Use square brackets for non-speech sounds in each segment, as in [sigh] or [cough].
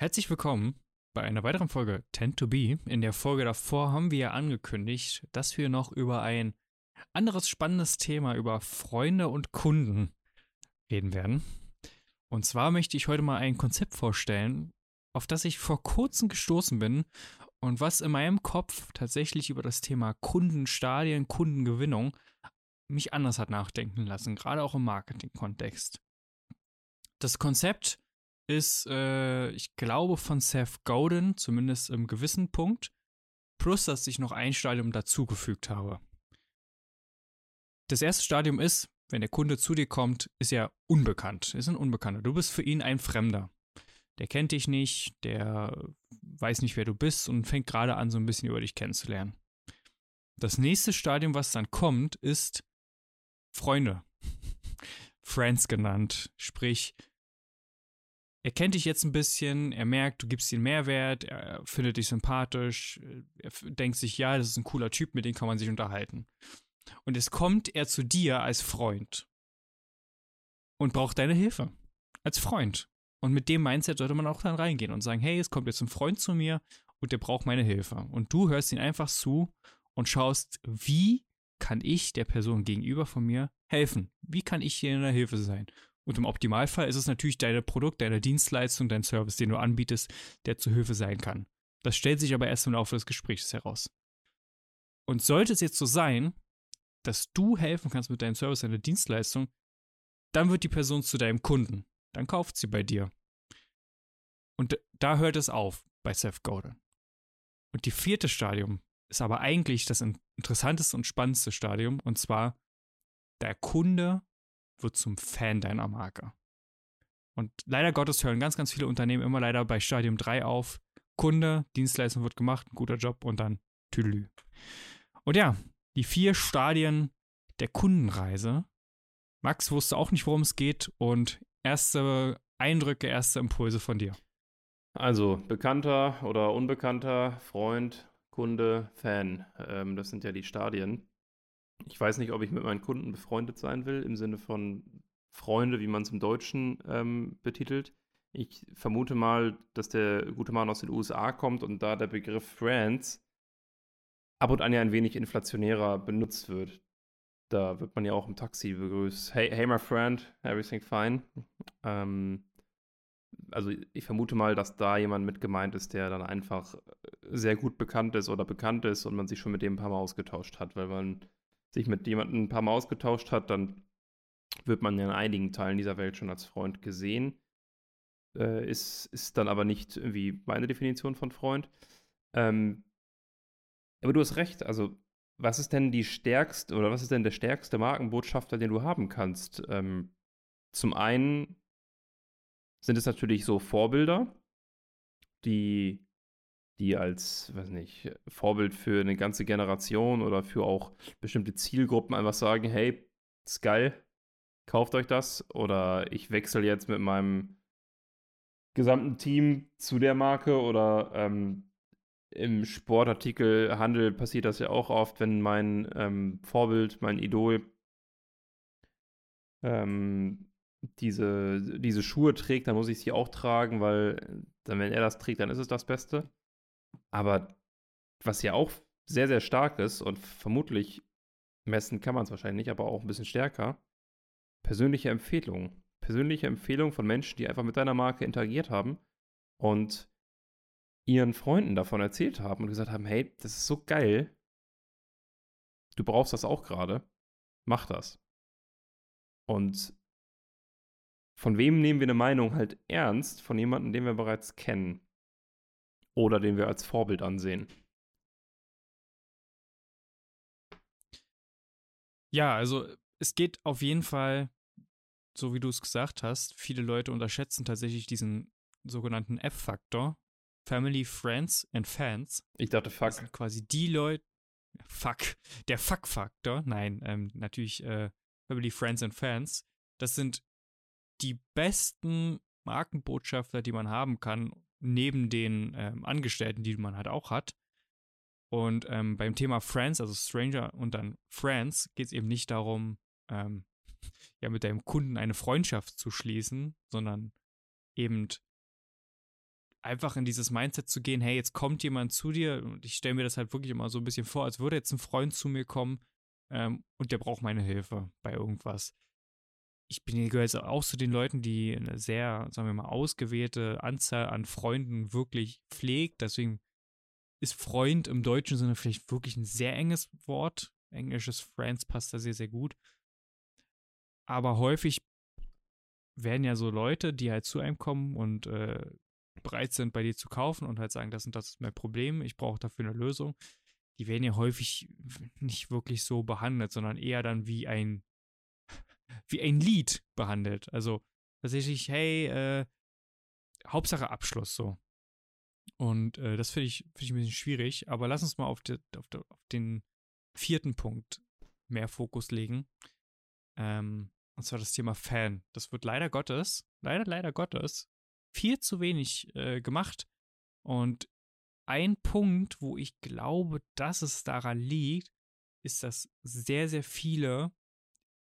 Herzlich willkommen bei einer weiteren Folge Tend to Be. In der Folge davor haben wir ja angekündigt, dass wir noch über ein anderes spannendes Thema, über Freunde und Kunden reden werden. Und zwar möchte ich heute mal ein Konzept vorstellen, auf das ich vor kurzem gestoßen bin und was in meinem Kopf tatsächlich über das Thema Kundenstadien, Kundengewinnung mich anders hat nachdenken lassen, gerade auch im Marketing-Kontext. Das Konzept ist, äh, ich glaube, von Seth Godin, zumindest im gewissen Punkt, plus dass ich noch ein Stadium dazugefügt habe. Das erste Stadium ist, wenn der Kunde zu dir kommt, ist er unbekannt, ist ein Unbekannter. Du bist für ihn ein Fremder. Der kennt dich nicht, der weiß nicht, wer du bist und fängt gerade an, so ein bisschen über dich kennenzulernen. Das nächste Stadium, was dann kommt, ist Freunde. [laughs] Friends genannt. Sprich, er kennt dich jetzt ein bisschen, er merkt, du gibst ihm Mehrwert, er findet dich sympathisch, er denkt sich, ja, das ist ein cooler Typ, mit dem kann man sich unterhalten. Und jetzt kommt er zu dir als Freund und braucht deine Hilfe. Als Freund. Und mit dem Mindset sollte man auch dann reingehen und sagen, hey, es kommt jetzt ein Freund zu mir und der braucht meine Hilfe. Und du hörst ihn einfach zu und schaust, wie kann ich der Person gegenüber von mir helfen? Wie kann ich hier in der Hilfe sein? Und im Optimalfall ist es natürlich dein Produkt, deine Dienstleistung, dein Service, den du anbietest, der zu Hilfe sein kann. Das stellt sich aber erst im Laufe des Gesprächs heraus. Und sollte es jetzt so sein, dass du helfen kannst mit deinem Service, deiner Dienstleistung, dann wird die Person zu deinem Kunden. Dann kauft sie bei dir. Und da hört es auf bei Seth Godin. Und die vierte Stadium ist aber eigentlich das interessanteste und spannendste Stadium. Und zwar, der Kunde wird zum Fan deiner Marke. Und leider Gottes hören ganz, ganz viele Unternehmen immer leider bei Stadium 3 auf. Kunde, Dienstleistung wird gemacht, ein guter Job und dann Tüdelü. Und ja, die vier Stadien der Kundenreise. Max wusste auch nicht, worum es geht und erste Eindrücke, erste Impulse von dir. Also bekannter oder unbekannter Freund, Kunde, Fan. Ähm, das sind ja die Stadien. Ich weiß nicht, ob ich mit meinen Kunden befreundet sein will, im Sinne von Freunde, wie man es im Deutschen ähm, betitelt. Ich vermute mal, dass der gute Mann aus den USA kommt und da der Begriff Friends ab und an ja ein wenig inflationärer benutzt wird. Da wird man ja auch im Taxi begrüßt. Hey, hey my friend, everything fine? Ähm, also ich vermute mal, dass da jemand mit gemeint ist, der dann einfach sehr gut bekannt ist oder bekannt ist und man sich schon mit dem ein paar Mal ausgetauscht hat, weil man sich mit jemandem ein paar Mal ausgetauscht hat, dann wird man in einigen Teilen dieser Welt schon als Freund gesehen. Äh, ist, ist dann aber nicht irgendwie meine Definition von Freund. Ähm, aber du hast recht, also was ist denn die stärkste oder was ist denn der stärkste Markenbotschafter, den du haben kannst? Ähm, zum einen sind es natürlich so Vorbilder, die die als, weiß nicht, Vorbild für eine ganze Generation oder für auch bestimmte Zielgruppen einfach sagen, hey, ist geil, kauft euch das oder ich wechsle jetzt mit meinem gesamten Team zu der Marke oder ähm, im Sportartikelhandel passiert das ja auch oft, wenn mein ähm, Vorbild, mein Idol ähm, diese, diese Schuhe trägt, dann muss ich sie auch tragen, weil dann, wenn er das trägt, dann ist es das Beste. Aber was ja auch sehr, sehr stark ist und vermutlich messen kann man es wahrscheinlich nicht, aber auch ein bisschen stärker, persönliche Empfehlungen. Persönliche Empfehlungen von Menschen, die einfach mit deiner Marke interagiert haben und ihren Freunden davon erzählt haben und gesagt haben, hey, das ist so geil, du brauchst das auch gerade, mach das. Und von wem nehmen wir eine Meinung halt ernst? Von jemandem, den wir bereits kennen oder den wir als Vorbild ansehen. Ja, also es geht auf jeden Fall, so wie du es gesagt hast, viele Leute unterschätzen tatsächlich diesen sogenannten F-Faktor. Family, Friends and Fans. Ich dachte Fuck. Das sind quasi die Leute. Fuck. Der Fuck-Faktor. Nein, ähm, natürlich äh, Family, Friends and Fans. Das sind die besten Markenbotschafter, die man haben kann, neben den ähm, Angestellten, die man halt auch hat. Und ähm, beim Thema Friends, also Stranger und dann Friends, geht es eben nicht darum, ähm, [laughs] ja, mit deinem Kunden eine Freundschaft zu schließen, sondern eben einfach in dieses Mindset zu gehen, hey, jetzt kommt jemand zu dir und ich stelle mir das halt wirklich immer so ein bisschen vor, als würde jetzt ein Freund zu mir kommen ähm, und der braucht meine Hilfe bei irgendwas. Ich bin gehöre jetzt auch zu den Leuten, die eine sehr, sagen wir mal, ausgewählte Anzahl an Freunden wirklich pflegt. Deswegen ist Freund im deutschen Sinne vielleicht wirklich ein sehr enges Wort. Englisches Friends passt da sehr, sehr gut. Aber häufig werden ja so Leute, die halt zu einem kommen und äh, bereit sind, bei dir zu kaufen und halt sagen, das und das ist mein Problem, ich brauche dafür eine Lösung, die werden ja häufig nicht wirklich so behandelt, sondern eher dann wie ein, wie ein Lied behandelt. Also tatsächlich, hey, äh, Hauptsache Abschluss so. Und äh, das finde ich, find ich ein bisschen schwierig, aber lass uns mal auf, die, auf, die, auf den vierten Punkt mehr Fokus legen. Ähm, und zwar das Thema Fan. Das wird leider Gottes, leider, leider Gottes, viel zu wenig äh, gemacht. Und ein Punkt, wo ich glaube, dass es daran liegt, ist, dass sehr, sehr viele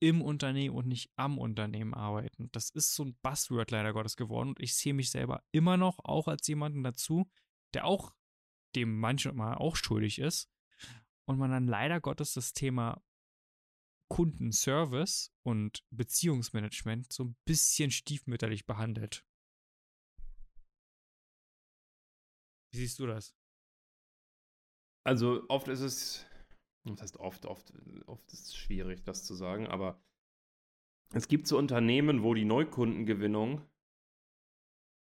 im Unternehmen und nicht am Unternehmen arbeiten. Das ist so ein Buzzword leider Gottes geworden und ich sehe mich selber immer noch auch als jemanden dazu, der auch dem manchmal auch schuldig ist und man dann leider Gottes das Thema Kundenservice und Beziehungsmanagement so ein bisschen stiefmütterlich behandelt. Wie siehst du das? Also oft ist es, das heißt oft, oft, oft ist es schwierig, das zu sagen, aber es gibt so Unternehmen, wo die Neukundengewinnung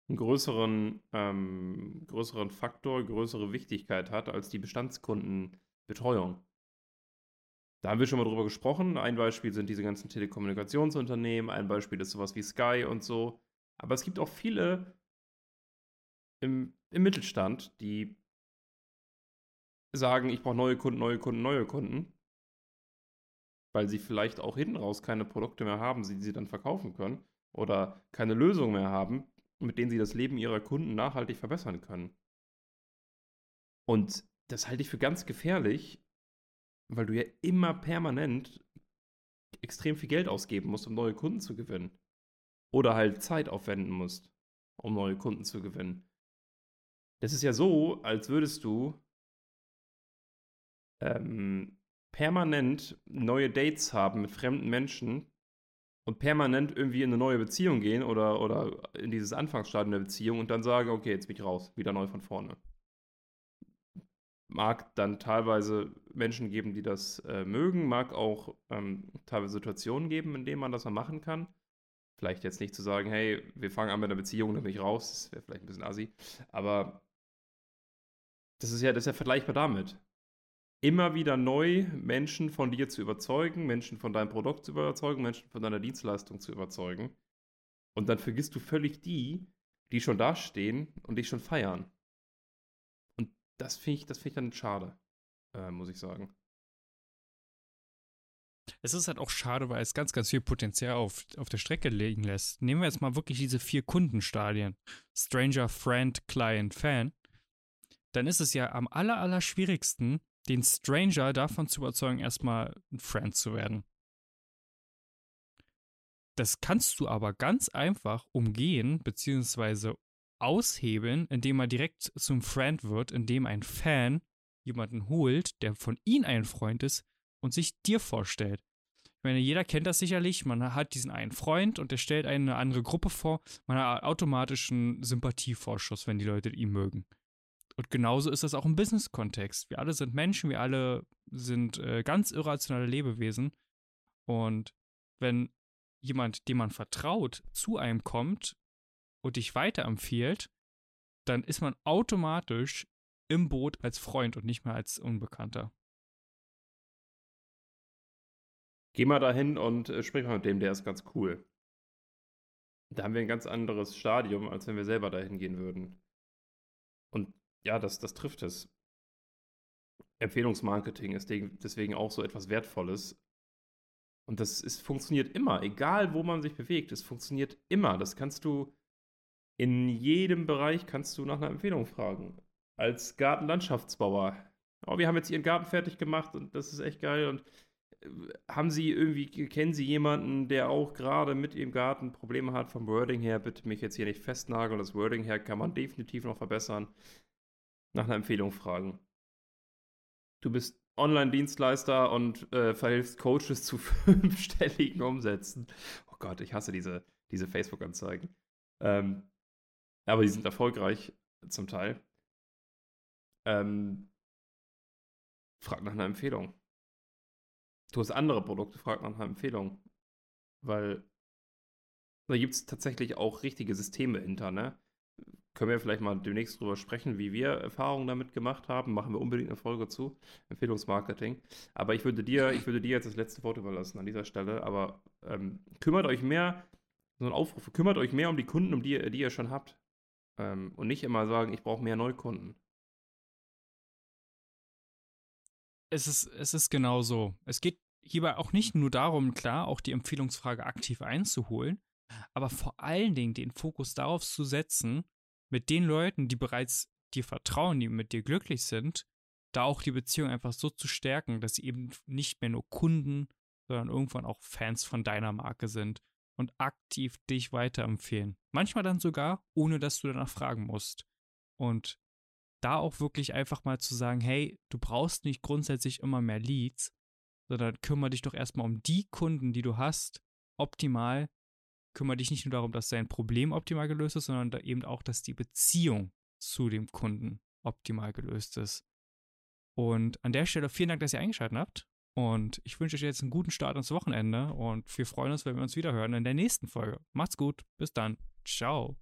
einen größeren, ähm, größeren Faktor, größere Wichtigkeit hat als die Bestandskundenbetreuung. Da haben wir schon mal drüber gesprochen. Ein Beispiel sind diese ganzen Telekommunikationsunternehmen, ein Beispiel ist sowas wie Sky und so. Aber es gibt auch viele im, im Mittelstand, die sagen, ich brauche neue Kunden, neue Kunden, neue Kunden, weil sie vielleicht auch hinten raus keine Produkte mehr haben, die sie dann verkaufen können oder keine Lösung mehr haben, mit denen sie das Leben ihrer Kunden nachhaltig verbessern können. Und das halte ich für ganz gefährlich, weil du ja immer permanent extrem viel Geld ausgeben musst, um neue Kunden zu gewinnen. Oder halt Zeit aufwenden musst, um neue Kunden zu gewinnen. Das ist ja so, als würdest du ähm, permanent neue Dates haben mit fremden Menschen und permanent irgendwie in eine neue Beziehung gehen oder, oder in dieses Anfangsstadium der Beziehung und dann sagen, okay, jetzt bin ich raus, wieder neu von vorne. Mag dann teilweise Menschen geben, die das äh, mögen, mag auch ähm, teilweise Situationen geben, in denen man das mal machen kann. Vielleicht jetzt nicht zu sagen, hey, wir fangen an mit einer Beziehung, dann bin ich raus, das wäre vielleicht ein bisschen assi. Aber das ist ja, das ist ja vergleichbar damit. Immer wieder neu Menschen von dir zu überzeugen, Menschen von deinem Produkt zu überzeugen, Menschen von deiner Dienstleistung zu überzeugen. Und dann vergisst du völlig die, die schon dastehen und dich schon feiern. Und das finde ich, das ich dann schade, äh, muss ich sagen. Es ist halt auch schade, weil es ganz, ganz viel Potenzial auf, auf der Strecke liegen lässt. Nehmen wir jetzt mal wirklich diese vier Kundenstadien. Stranger, Friend, Client, Fan dann ist es ja am aller, aller schwierigsten, den Stranger davon zu überzeugen, erstmal ein Friend zu werden. Das kannst du aber ganz einfach umgehen bzw. aushebeln, indem er direkt zum Friend wird, indem ein Fan jemanden holt, der von ihm ein Freund ist und sich dir vorstellt. Ich meine, jeder kennt das sicherlich. Man hat diesen einen Freund und der stellt eine andere Gruppe vor. Man hat automatisch einen Sympathievorschuss, wenn die Leute ihn mögen. Und genauso ist das auch im Business-Kontext. Wir alle sind Menschen, wir alle sind äh, ganz irrationale Lebewesen. Und wenn jemand, dem man vertraut, zu einem kommt und dich weiterempfiehlt, dann ist man automatisch im Boot als Freund und nicht mehr als Unbekannter. Geh mal dahin und äh, sprich mal mit dem, der ist ganz cool. Da haben wir ein ganz anderes Stadium, als wenn wir selber dahin gehen würden. Und ja, das, das trifft es. Empfehlungsmarketing ist deswegen auch so etwas Wertvolles. Und das ist, funktioniert immer, egal wo man sich bewegt. Es funktioniert immer. Das kannst du in jedem Bereich kannst du nach einer Empfehlung fragen. Als Gartenlandschaftsbauer. Oh, wir haben jetzt ihren Garten fertig gemacht und das ist echt geil. Und haben Sie irgendwie, kennen Sie jemanden, der auch gerade mit Ihrem Garten Probleme hat vom Wording her? Bitte mich jetzt hier nicht festnageln. Das Wording her kann man definitiv noch verbessern. Nach einer Empfehlung fragen. Du bist Online-Dienstleister und äh, verhilfst Coaches zu [laughs] fünfstelligen Umsätzen. Oh Gott, ich hasse diese, diese Facebook-Anzeigen. Ähm, aber die sind erfolgreich zum Teil. Ähm, frag nach einer Empfehlung. Du hast andere Produkte, frag nach einer Empfehlung. Weil da gibt es tatsächlich auch richtige Systeme hinter, ne? Können wir vielleicht mal demnächst drüber sprechen, wie wir Erfahrungen damit gemacht haben. Machen wir unbedingt eine Folge zu. Empfehlungsmarketing. Aber ich würde dir, ich würde dir jetzt das letzte Wort überlassen an dieser Stelle. Aber ähm, kümmert euch mehr, so ein Aufruf, kümmert euch mehr um die Kunden, um die, die ihr schon habt. Ähm, und nicht immer sagen, ich brauche mehr Neukunden. Es ist, es ist genau so. Es geht hierbei auch nicht nur darum, klar, auch die Empfehlungsfrage aktiv einzuholen, aber vor allen Dingen den Fokus darauf zu setzen, mit den Leuten, die bereits dir vertrauen, die mit dir glücklich sind, da auch die Beziehung einfach so zu stärken, dass sie eben nicht mehr nur Kunden, sondern irgendwann auch Fans von deiner Marke sind und aktiv dich weiterempfehlen. Manchmal dann sogar, ohne dass du danach fragen musst. Und da auch wirklich einfach mal zu sagen, hey, du brauchst nicht grundsätzlich immer mehr Leads, sondern kümmere dich doch erstmal um die Kunden, die du hast, optimal. Kümmere dich nicht nur darum, dass dein Problem optimal gelöst ist, sondern eben auch, dass die Beziehung zu dem Kunden optimal gelöst ist. Und an der Stelle vielen Dank, dass ihr eingeschaltet habt. Und ich wünsche euch jetzt einen guten Start ins Wochenende und wir freuen uns, wenn wir uns wieder hören in der nächsten Folge. Macht's gut, bis dann. Ciao.